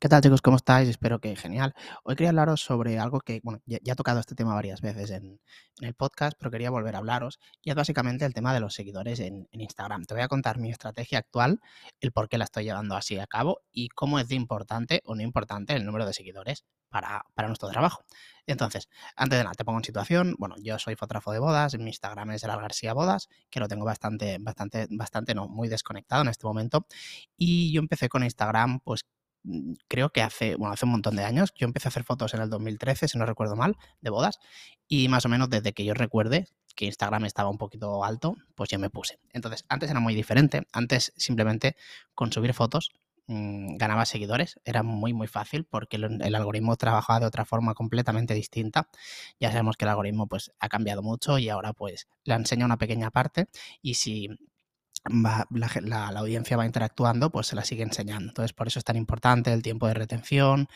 ¿Qué tal chicos? ¿Cómo estáis? Espero que genial. Hoy quería hablaros sobre algo que, bueno, ya, he tocado este tema varias veces en, el podcast, pero quería volver a hablaros. Y es básicamente el tema de los seguidores en, Instagram. Te voy a contar mi estrategia actual, el por qué la estoy llevando así a cabo y cómo es de importante o no importante el número de seguidores para, nuestro trabajo. Entonces, antes de nada, te pongo en situación. Bueno, yo soy fotógrafo de bodas, mi Instagram es el García Bodas, que lo tengo bastante, bastante, bastante, no, muy desconectado en este momento. Y yo empecé con Instagram, pues creo que hace, bueno, hace un montón de años. Yo empecé a hacer fotos en el 2013, si no recuerdo mal, de bodas. Y más o menos desde que yo recuerde que Instagram estaba un poquito alto, pues yo me puse. Entonces, antes era muy diferente. Antes simplemente con subir fotos mm, ganaba seguidores. Era muy, muy fácil porque el, el, algoritmo trabajaba de otra forma completamente distinta. Ya sabemos que el algoritmo pues ha cambiado mucho y ahora pues le enseña una pequeña parte y si la, audiencia va interactuando, pues se la sigue enseñando. Entonces, por eso es tan importante el tiempo de retención,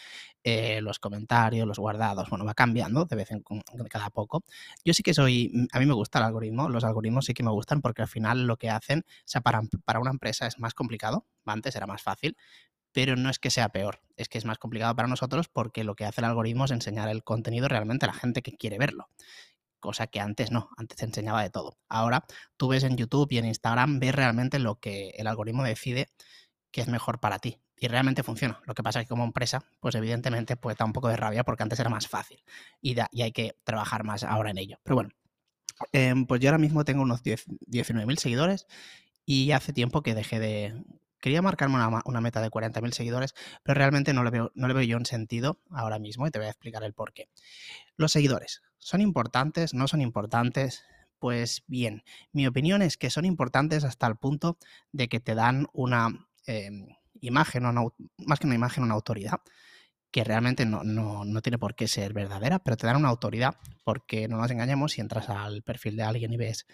eh, los comentarios, los guardados. Bueno, va cambiando de vez en cada poco. Yo sí que soy, mm, a mí me gusta el algoritmo, los algoritmos sí que me gustan porque al final lo que hacen, o sea, para, para una empresa es más complicado, antes era más fácil, pero no es que sea peor, es que es más complicado para nosotros porque lo que hace el algoritmo es enseñar el contenido realmente a la gente que quiere verlo cosa que antes no, antes te enseñaba de todo. Ahora tú ves en YouTube y en Instagram, ves realmente lo que el algoritmo decide que es mejor para ti. Y realmente funciona. Lo que pasa es que como empresa, pues evidentemente pues da un poco de rabia porque antes era más fácil y, hay que trabajar más ahora en ello. Pero bueno, em, pues yo ahora mismo tengo unos 19.000 seguidores y hace tiempo que dejé de... Quería marcarme una, meta de 40.000 seguidores, pero realmente no le, veo, no veo yo un sentido ahora mismo y te voy a explicar el por qué. Los seguidores. ¿Son importantes? ¿No son importantes? Pues bien, mi opinión es que son importantes hasta el punto de que te dan una em, imagen, más que una imagen, una autoridad, que realmente no, no, tiene por qué ser verdadera, pero te dan una autoridad, porque no nos engañemos, si entras al perfil de alguien y ves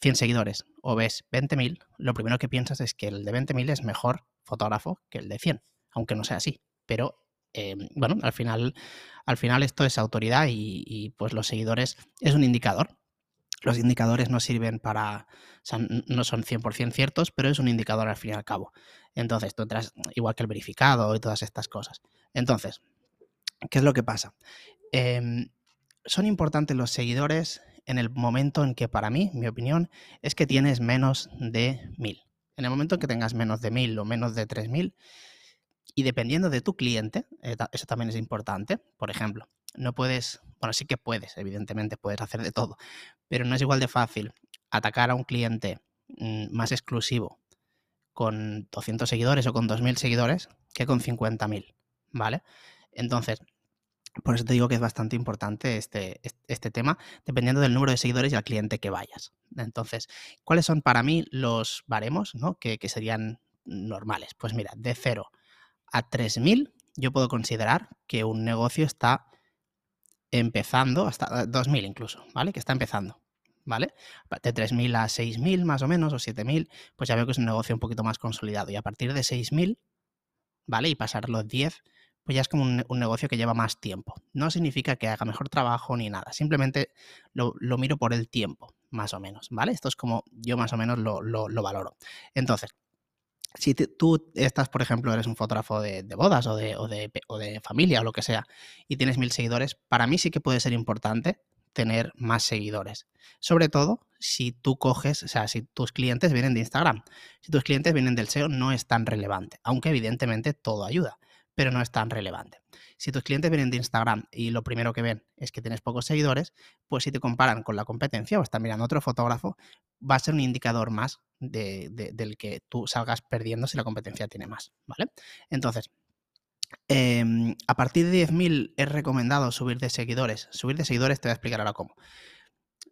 100 seguidores o ves 20.000, lo primero que piensas es que el de 20.000 es mejor fotógrafo que el de 100, aunque no sea así, pero Em, bueno, al final, al final esto es autoridad y, pues los seguidores es un indicador. Los indicadores no sirven para, no son 100% ciertos, pero es un indicador al fin y al cabo. Entonces, tú entras igual que el verificado y todas estas cosas. Entonces, ¿qué es lo que pasa? Em, son importantes los seguidores en el momento en que para mí, mi opinión, es que tienes menos de 1000. En el momento en que tengas menos de 1000 o menos de 3000, y dependiendo de tu cliente, eh, eso también es importante, por ejemplo, no puedes, bueno, sí que puedes, evidentemente puedes hacer de todo, pero no es igual de fácil atacar a un cliente mm, más exclusivo con 200 seguidores o con 2.000 seguidores que con 50.000, ¿vale? Entonces, por eso te digo que es bastante importante este, este tema, dependiendo del número de seguidores y al cliente que vayas. Entonces, ¿cuáles son para mí los baremos que, que serían normales? Pues mira, de cero a 3.000, yo puedo considerar que un negocio está empezando, hasta 2.000 incluso, ¿vale? Que está empezando, ¿vale? De 3.000 a 6.000 más o menos, o 7.000, pues ya veo que es un negocio un poquito más consolidado. Y a partir de 6.000, ¿vale? Y pasar los 10, pues ya es como un, negocio que lleva más tiempo. No significa que haga mejor trabajo ni nada, simplemente lo, miro por el tiempo, más o menos, ¿vale? Esto es como yo más o menos lo, lo valoro. Entonces, si tú estás, por ejemplo, eres un fotógrafo de, bodas o de, o, de, familia o lo que sea y tienes mil seguidores, para mí sí que puede ser importante tener más seguidores. Sobre todo si tú coges, o sea, si tus clientes vienen de Instagram. Si tus clientes vienen del SEO no es tan relevante, aunque evidentemente todo ayuda, pero no es tan relevante. Si tus clientes vienen de Instagram y lo primero que ven es que tienes pocos seguidores, pues si te comparan con la competencia o están mirando otro fotógrafo, va a ser un indicador más del que tú salgas perdiendo si la competencia tiene más, ¿vale? Entonces, em, a partir de 10.000 es recomendado subir de seguidores. Subir de seguidores te voy a explicar ahora cómo.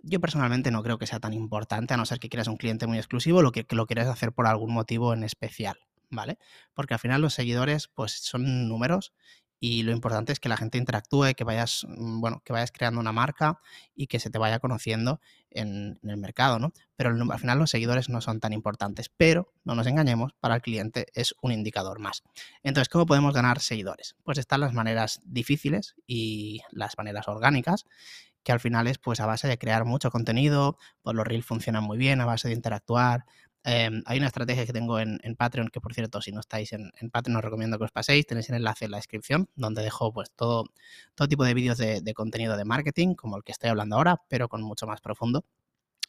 Yo personalmente no creo que sea tan importante, a no ser que quieras un cliente muy exclusivo, lo que lo quieras hacer por algún motivo en especial, ¿vale? Porque al final los seguidores pues son números y lo importante es que la gente interactúe, que vayas, mm, bueno, que vayas creando una marca y que se te vaya conociendo en, el mercado, ¿no? Pero al final los seguidores no son tan importantes, pero no nos engañemos, para el cliente es un indicador más. Entonces, ¿cómo podemos ganar seguidores? Pues están las maneras difíciles y las maneras orgánicas que al final es pues a base de crear mucho contenido, pues los reels funcionan muy bien, a base de interactuar, Em, hay una estrategia que tengo en, Patreon, que por cierto, si no estáis en, Patreon, os recomiendo que os paséis. Tenéis el enlace en la descripción, donde dejo pues todo, todo tipo de vídeos de, contenido de marketing, como el que estoy hablando ahora, pero con mucho más profundo.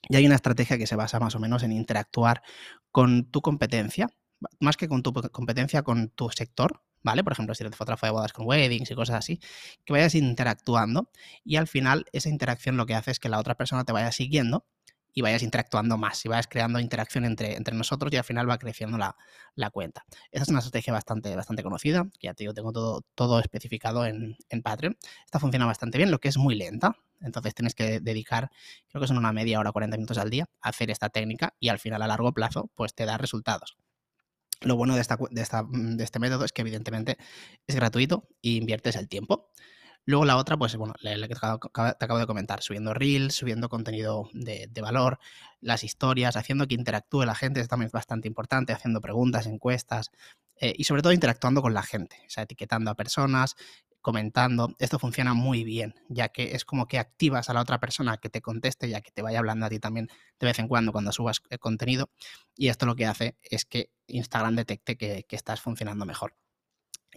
Y hay una estrategia que se basa más o menos en interactuar con tu competencia, más que con tu competencia, con tu sector, ¿vale? Por ejemplo, si eres fotógrafo de bodas con weddings y cosas así, que vayas interactuando y al final esa interacción lo que hace es que la otra persona te vaya siguiendo y vayas interactuando más, y vayas creando interacción entre, entre nosotros y al final va creciendo la, cuenta. Esa es una estrategia bastante, bastante conocida, que ya te digo, tengo todo, todo especificado en, Patreon. Esta funciona bastante bien, lo que es muy lenta, entonces tienes que dedicar, creo que son una media hora, 40 minutos al día, a hacer esta técnica y al final a largo plazo pues te da resultados. Lo bueno de, esta, de, esta, de este método es que evidentemente es gratuito y inviertes el tiempo. Luego la otra, pues bueno, la que te acabo de comentar, subiendo reels, subiendo contenido de, valor, las historias, haciendo que interactúe la gente, es también bastante importante, haciendo preguntas, encuestas eh, y sobre todo interactuando con la gente, o sea, etiquetando a personas, comentando. Esto funciona muy bien, ya que es como que activas a la otra persona que te conteste, ya que te vaya hablando a ti también de vez en cuando cuando subas eh, contenido. Y esto lo que hace es que Instagram detecte que estás funcionando mejor.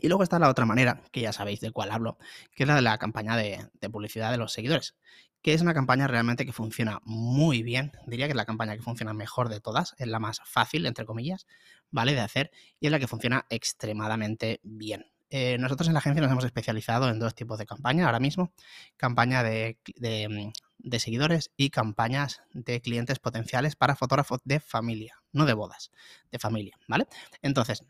Y luego está la otra manera, que ya sabéis de cuál hablo, que es la de la campaña de, publicidad de los seguidores, que es una campaña realmente que funciona muy bien. Diría que es la campaña que funciona mejor de todas, es la más fácil, entre comillas, ¿vale? De hacer y es la que funciona extremadamente bien. Eh, nosotros en la agencia nos hemos especializado en dos tipos de campaña ahora mismo, campaña de, de, de seguidores y campañas de clientes potenciales para fotógrafos de familia, no de bodas, de familia, ¿vale? Entonces,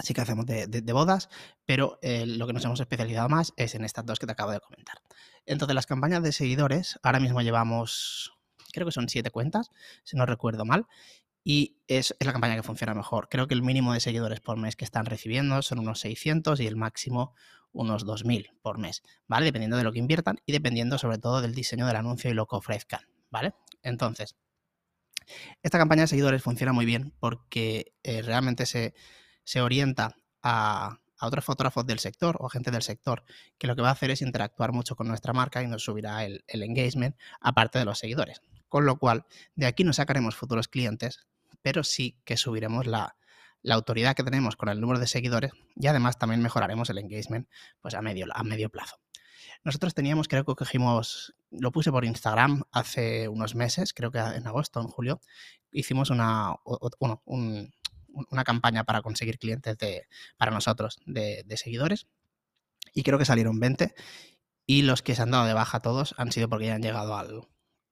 Así que hacemos de, bodas, pero eh, lo que nos hemos especializado más es en estas dos que te acabo de comentar. Entonces, las campañas de seguidores, ahora mismo llevamos, creo que son siete cuentas, si no recuerdo mal, y es, la campaña que funciona mejor. Creo que el mínimo de seguidores por mes que están recibiendo son unos 600 y el máximo unos 2000 por mes, ¿vale? Dependiendo de lo que inviertan y dependiendo sobre todo del diseño del anuncio y lo que ofrezcan, ¿vale? Entonces, esta campaña de seguidores funciona muy bien porque eh, realmente se se orienta a, otros fotógrafos del sector o gente del sector, que lo que va a hacer es interactuar mucho con nuestra marca y nos subirá el, engagement aparte de los seguidores. Con lo cual, de aquí no sacaremos futuros clientes, pero sí que subiremos la, autoridad que tenemos con el número de seguidores y además también mejoraremos el engagement pues a medio, a medio plazo. Nosotros teníamos, creo que cogimos, lo puse por Instagram hace unos meses, creo que en agosto, en julio, hicimos una, un, una campaña para conseguir clientes de, para nosotros de, de seguidores y creo que salieron 20 y los que se han dado de baja todos han sido porque ya han llegado al,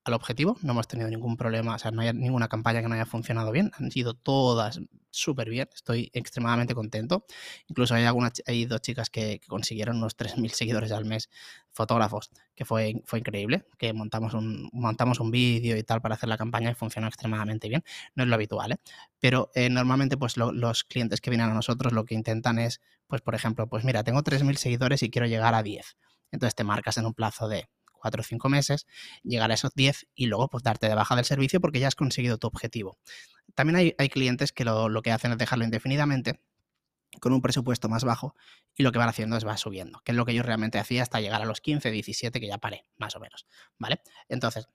al objetivo, no hemos tenido ningún problema, o sea, no hay ninguna campaña que no haya funcionado bien, han sido todas súper bien, estoy extremadamente contento. Incluso hay, algunas, hay dos chicas que, consiguieron unos 3.000 seguidores al mes, fotógrafos, que fue, fue increíble, que montamos un, montamos un vídeo y tal para hacer la campaña y funcionó extremadamente bien. No es lo habitual, ¿eh? pero eh, normalmente pues los clientes que vienen a nosotros lo que intentan es, pues por ejemplo, pues mira, tengo 3.000 seguidores y quiero llegar a 10. Entonces te marcas en un plazo de cuatro o cinco meses, llegar a esos 10 y luego pues darte de baja del servicio porque ya has conseguido tu objetivo. También hay, clientes que lo, que hacen es dejarlo indefinidamente con un presupuesto más bajo y lo que van haciendo es va subiendo, que es lo que yo realmente hacía hasta llegar a los 15, 17 que ya paré, más o menos, ¿vale? Entonces,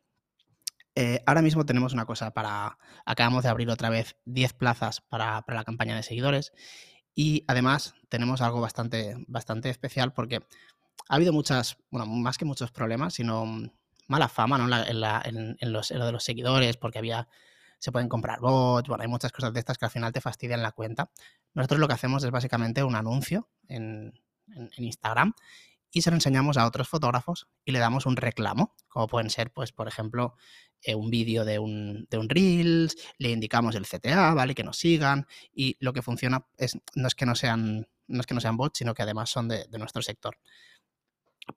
eh, ahora mismo tenemos una cosa para, acabamos de abrir otra vez 10 plazas para, para, la campaña de seguidores y además tenemos algo bastante, bastante especial porque ha habido muchas, bueno, más que muchos problemas, sino mm, mala fama ¿no? en, los, lo de los seguidores, porque había, se pueden comprar bots, bueno, hay muchas cosas de estas que al final te fastidian la cuenta. Nosotros lo que hacemos es básicamente un anuncio en, Instagram y se lo enseñamos a otros fotógrafos y le damos un reclamo, como pueden ser, pues, por ejemplo, eh, un vídeo de un, de un Reels, le indicamos el CTA, ¿vale? Que nos sigan y lo que funciona es, no es que no sean, no es que no sean bots, sino que además son de, de nuestro sector.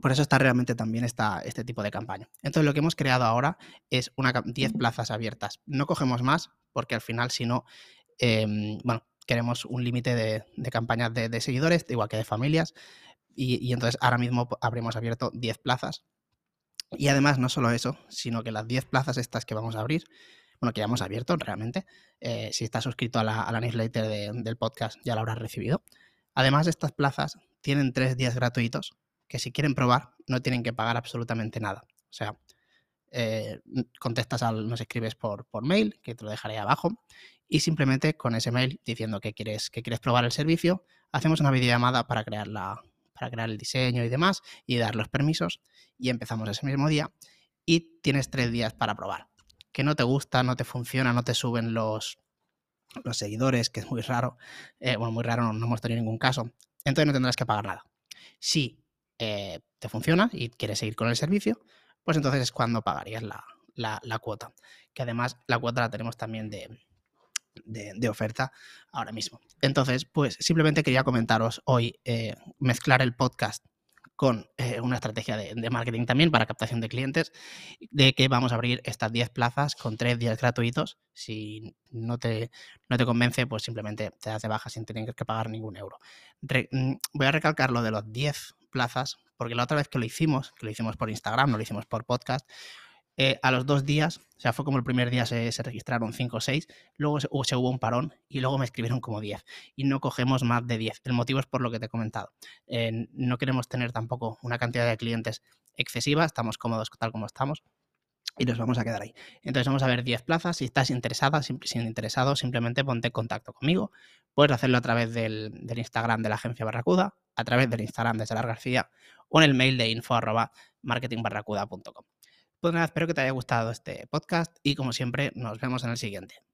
Por eso está realmente también esta, este tipo de campaña. Entonces lo que hemos creado ahora es una 10 plazas abiertas. No cogemos más porque al final si no, em, bueno, queremos un límite de, campañas de, seguidores, igual que de familias, y, entonces ahora mismo abrimos abierto 10 plazas. Y además no solo eso, sino que las 10 plazas estas que vamos a abrir, bueno, que ya hemos abierto realmente, eh, si estás suscrito a la, newsletter del podcast ya la habrás recibido. Además, estas plazas tienen tres días gratuitos que si quieren probar no tienen que pagar absolutamente nada. O sea, eh, contestas al, nos escribes por, por mail, que te lo dejaré abajo, y simplemente con ese mail diciendo que quieres, que quieres probar el servicio, hacemos una videollamada para crear, la, para crear el diseño y demás y dar los permisos y empezamos ese mismo día y tienes tres días para probar. Que no te gusta, no te funciona, no te suben los, los seguidores, que es muy raro, eh, bueno, muy raro, no, no hemos tenido ningún caso, entonces no tendrás que pagar nada. Si eh, te funciona y quieres seguir con el servicio, pues entonces es cuando pagarías la, la cuota. Que además la cuota la tenemos también de, de, oferta ahora mismo. Entonces, pues simplemente quería comentaros hoy eh, mezclar el podcast con eh, una estrategia de, marketing también para captación de clientes, de que vamos a abrir estas 10 plazas con 3 días gratuitos. Si no te, no te convence, pues simplemente te das de baja sin tener que pagar ningún euro. Mm, voy a recalcar lo de los 10 plazas, porque la otra vez que lo hicimos, que lo hicimos por Instagram, no lo hicimos por podcast, eh, a los dos días, o sea, fue como el primer día se, registraron 5 o 6, luego se, hubo un parón y luego me escribieron como 10 y no cogemos más de 10. El motivo es por lo que te he comentado. Eh, no queremos tener tampoco una cantidad de clientes excesiva, estamos cómodos tal como estamos y nos vamos a quedar ahí. Entonces vamos a ver 10 plazas. Si estás interesada, sin, interesado, simplemente ponte en contacto conmigo. Puedes hacerlo a través del, Instagram de la agencia Barracuda, a través del Instagram de Salar García o en el mail de info marketingbarracuda.com. Pues nada, espero que te haya gustado este podcast y como siempre nos vemos en el siguiente.